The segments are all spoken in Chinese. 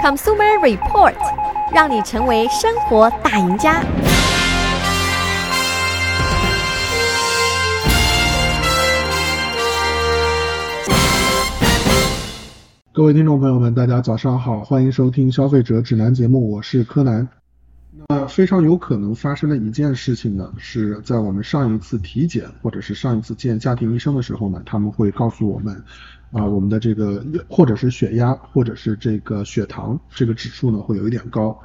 Consumer Report，让你成为生活大赢家。各位听众朋友们，大家早上好，欢迎收听消费者指南节目，我是柯南。那非常有可能发生的一件事情呢，是在我们上一次体检或者是上一次见家庭医生的时候呢，他们会告诉我们，啊，我们的这个或者是血压或者是这个血糖这个指数呢会有一点高，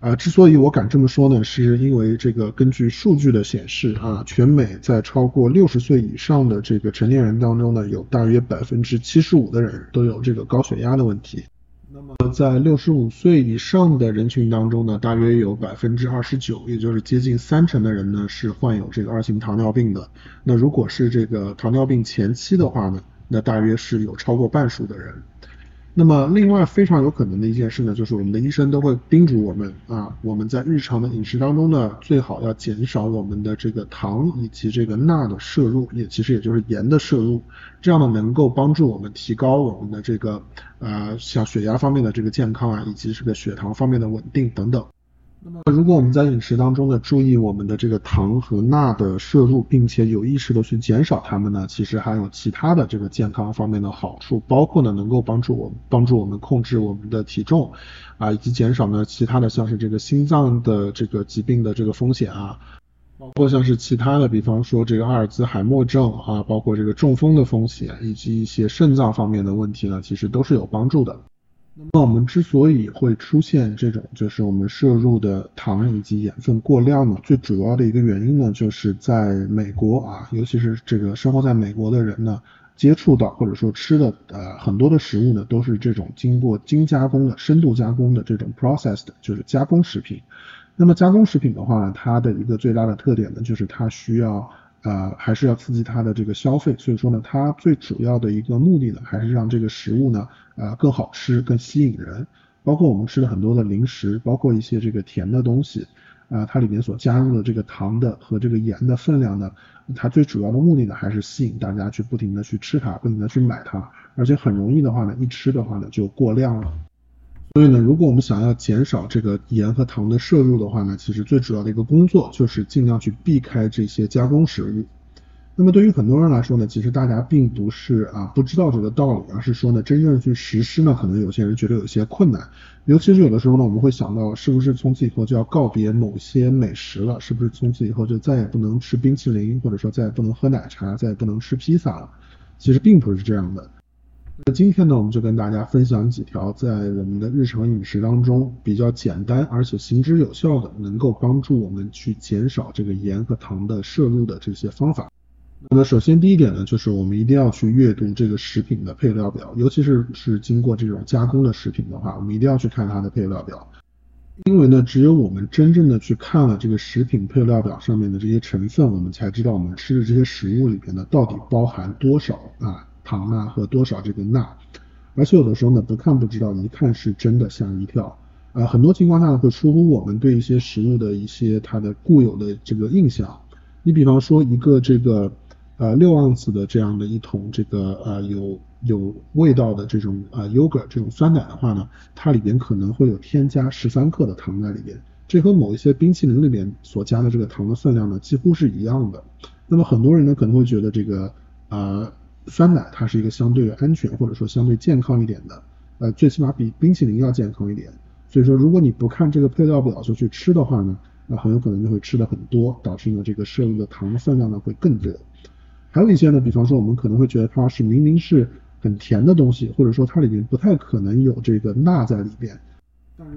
啊，之所以我敢这么说呢，是因为这个根据数据的显示啊，全美在超过六十岁以上的这个成年人当中呢，有大约百分之七十五的人都有这个高血压的问题。那么在六十五岁以上的人群当中呢，大约有百分之二十九，也就是接近三成的人呢是患有这个二型糖尿病的。那如果是这个糖尿病前期的话呢，那大约是有超过半数的人。那么，另外非常有可能的一件事呢，就是我们的医生都会叮嘱我们啊，我们在日常的饮食当中呢，最好要减少我们的这个糖以及这个钠的摄入，也其实也就是盐的摄入，这样呢能够帮助我们提高我们的这个呃像血压方面的这个健康啊，以及这个血糖方面的稳定等等。那么，如果我们在饮食当中呢，注意我们的这个糖和钠的摄入，并且有意识的去减少它们呢，其实还有其他的这个健康方面的好处，包括呢能够帮助我帮助我们控制我们的体重，啊，以及减少呢其他的像是这个心脏的这个疾病的这个风险啊，包括像是其他的，比方说这个阿尔兹海默症啊，包括这个中风的风险，以及一些肾脏方面的问题呢，其实都是有帮助的。那我们之所以会出现这种，就是我们摄入的糖以及盐分过量呢，最主要的一个原因呢，就是在美国啊，尤其是这个生活在美国的人呢，接触到或者说吃的呃很多的食物呢，都是这种经过精加工的、深度加工的这种 processed，就是加工食品。那么加工食品的话，它的一个最大的特点呢，就是它需要。呃，还是要刺激它的这个消费，所以说呢，它最主要的一个目的呢，还是让这个食物呢，呃，更好吃、更吸引人。包括我们吃的很多的零食，包括一些这个甜的东西，啊、它里面所加入的这个糖的和这个盐的分量呢，它最主要的目的呢，还是吸引大家去不停的去吃它，不停的去买它，而且很容易的话呢，一吃的话呢，就过量了。所以呢，如果我们想要减少这个盐和糖的摄入的话呢，其实最主要的一个工作就是尽量去避开这些加工食物。那么对于很多人来说呢，其实大家并不是啊不知道这个道理，而是说呢，真正去实施呢，可能有些人觉得有些困难。尤其是有的时候呢，我们会想到，是不是从此以后就要告别某些美食了？是不是从此以后就再也不能吃冰淇淋，或者说再也不能喝奶茶，再也不能吃披萨了？其实并不是这样的。那今天呢，我们就跟大家分享几条在我们的日常饮食当中比较简单而且行之有效的，能够帮助我们去减少这个盐和糖的摄入的这些方法。那么首先第一点呢，就是我们一定要去阅读这个食品的配料表，尤其是是经过这种加工的食品的话，我们一定要去看它的配料表，因为呢，只有我们真正的去看了这个食品配料表上面的这些成分，我们才知道我们吃的这些食物里边呢，到底包含多少啊。糖啊和多少这个钠，而且有的时候呢，不看不知道，一看是真的吓一跳。呃，很多情况下呢，会出乎我们对一些食物的一些它的固有的这个印象。你比方说一个这个呃六盎司的这样的一桶这个呃有有味道的这种呃 yogurt 这种酸奶的话呢，它里边可能会有添加十三克的糖在里边，这和某一些冰淇淋里面所加的这个糖的分量呢几乎是一样的。那么很多人呢可能会觉得这个呃。酸奶它是一个相对安全或者说相对健康一点的，呃，最起码比冰淇淋要健康一点。所以说，如果你不看这个配料表就去吃的话呢，那很有可能就会吃的很多，导致呢这个摄入的糖分量呢会更多。还有一些呢，比方说我们可能会觉得它是明明是很甜的东西，或者说它里面不太可能有这个钠在里边。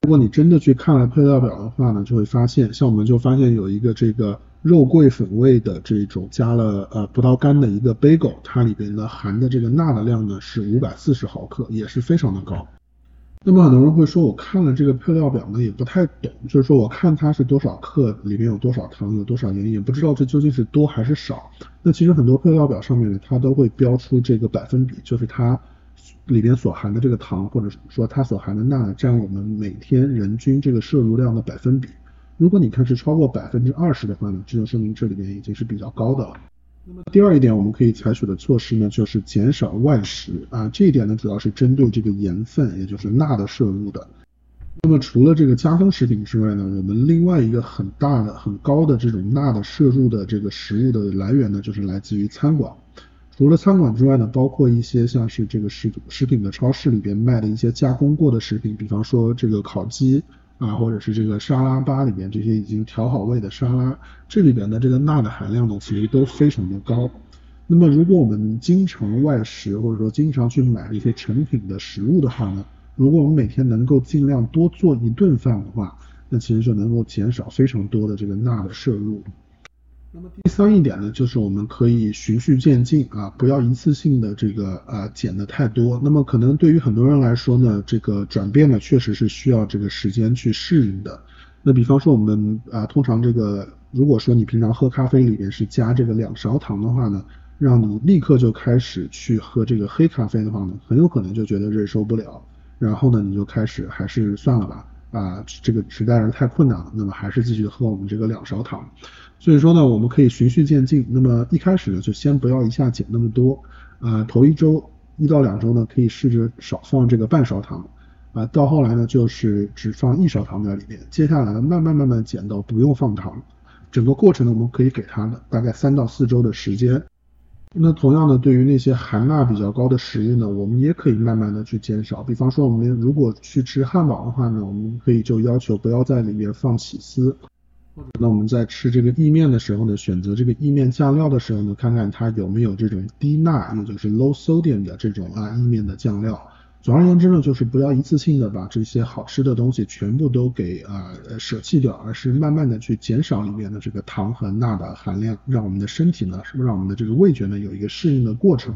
如果你真的去看了配料表的话呢，就会发现，像我们就发现有一个这个肉桂粉味的这种加了呃葡萄干的一个 bagel，它里边呢含的这个钠的量呢是五百四十毫克，也是非常的高。那么很多人会说，我看了这个配料表呢也不太懂，就是说我看它是多少克，里面有多少糖，有多少盐，也不知道这究竟是多还是少。那其实很多配料表上面呢，它都会标出这个百分比，就是它。里边所含的这个糖，或者说它所含的钠，占我们每天人均这个摄入量的百分比。如果你看是超过百分之二十的话呢，这就说明这里边已经是比较高的了。那么第二一点，我们可以采取的措施呢，就是减少外食啊。这一点呢，主要是针对这个盐分，也就是钠的摄入的。那么除了这个加工食品之外呢，我们另外一个很大的、很高的这种钠的摄入的这个食物的来源呢，就是来自于餐馆。除了餐馆之外呢，包括一些像是这个食食品的超市里边卖的一些加工过的食品，比方说这个烤鸡啊，或者是这个沙拉吧里面这些已经调好味的沙拉，这里边的这个钠的含量呢，其实都非常的高。那么如果我们经常外食，或者说经常去买一些成品的食物的话呢，如果我们每天能够尽量多做一顿饭的话，那其实就能够减少非常多的这个钠的摄入。那么第三一点呢，就是我们可以循序渐进啊，不要一次性的这个呃减的太多。那么可能对于很多人来说呢，这个转变呢确实是需要这个时间去适应的。那比方说我们啊，通常这个如果说你平常喝咖啡里面是加这个两勺糖的话呢，让你立刻就开始去喝这个黑咖啡的话呢，很有可能就觉得忍受不了。然后呢，你就开始还是算了吧，啊，这个实在是太困难了，那么还是继续喝我们这个两勺糖。所以说呢，我们可以循序渐进。那么一开始呢，就先不要一下减那么多，啊，头一周一到两周呢，可以试着少放这个半勺糖，啊，到后来呢，就是只放一勺糖在里面。接下来，慢慢慢慢减到不用放糖。整个过程呢，我们可以给它大概三到四周的时间。那同样的，对于那些含钠比较高的食物呢，我们也可以慢慢的去减少。比方说，我们如果去吃汉堡的话呢，我们可以就要求不要在里面放起司。或者呢，我们在吃这个意面的时候呢，选择这个意面酱料的时候呢，看看它有没有这种低钠，也就是 low sodium 的这种啊意面的酱料。总而言之呢，就是不要一次性的把这些好吃的东西全部都给啊舍弃掉，而是慢慢的去减少里面的这个糖和钠的含量，让我们的身体呢，是不是让我们的这个味觉呢有一个适应的过程。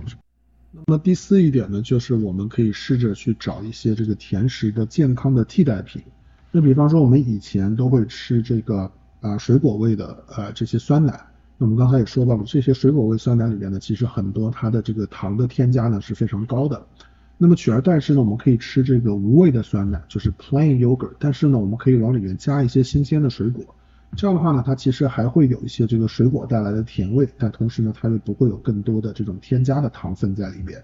那么第四一点呢，就是我们可以试着去找一些这个甜食的健康的替代品。那比方说我们以前都会吃这个啊水果味的呃这些酸奶，那我们刚才也说到了，这些水果味酸奶里面呢，其实很多它的这个糖的添加呢是非常高的。那么取而代之呢，我们可以吃这个无味的酸奶，就是 plain yogurt。但是呢，我们可以往里面加一些新鲜的水果，这样的话呢，它其实还会有一些这个水果带来的甜味，但同时呢，它又不会有更多的这种添加的糖分在里面。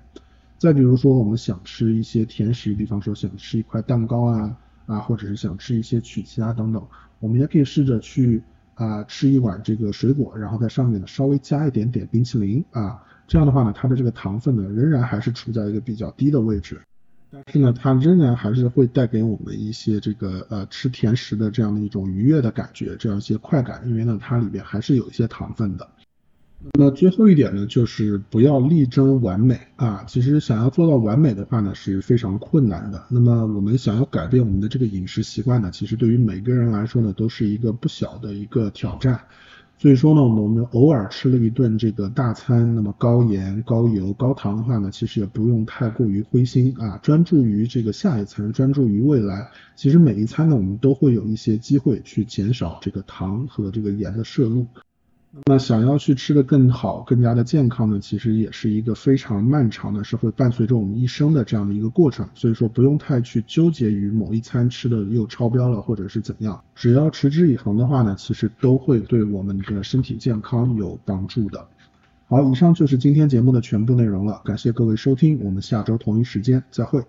再比如说，我们想吃一些甜食，比方说想吃一块蛋糕啊啊，或者是想吃一些曲奇啊等等，我们也可以试着去啊吃一碗这个水果，然后在上面呢稍微加一点点冰淇淋啊。这样的话呢，它的这个糖分呢，仍然还是处在一个比较低的位置，但是呢，它仍然还是会带给我们一些这个呃吃甜食的这样的一种愉悦的感觉，这样一些快感，因为呢，它里面还是有一些糖分的。那最后一点呢，就是不要力争完美啊，其实想要做到完美的话呢，是非常困难的。那么我们想要改变我们的这个饮食习惯呢，其实对于每个人来说呢，都是一个不小的一个挑战。所以说呢，我们偶尔吃了一顿这个大餐，那么高盐、高油、高糖的话呢，其实也不用太过于灰心啊，专注于这个下一餐，专注于未来。其实每一餐呢，我们都会有一些机会去减少这个糖和这个盐的摄入。那么想要去吃得更好、更加的健康呢，其实也是一个非常漫长的，是会伴随着我们一生的这样的一个过程。所以说不用太去纠结于某一餐吃的又超标了，或者是怎样，只要持之以恒的话呢，其实都会对我们的身体健康有帮助的。好，以上就是今天节目的全部内容了，感谢各位收听，我们下周同一时间再会。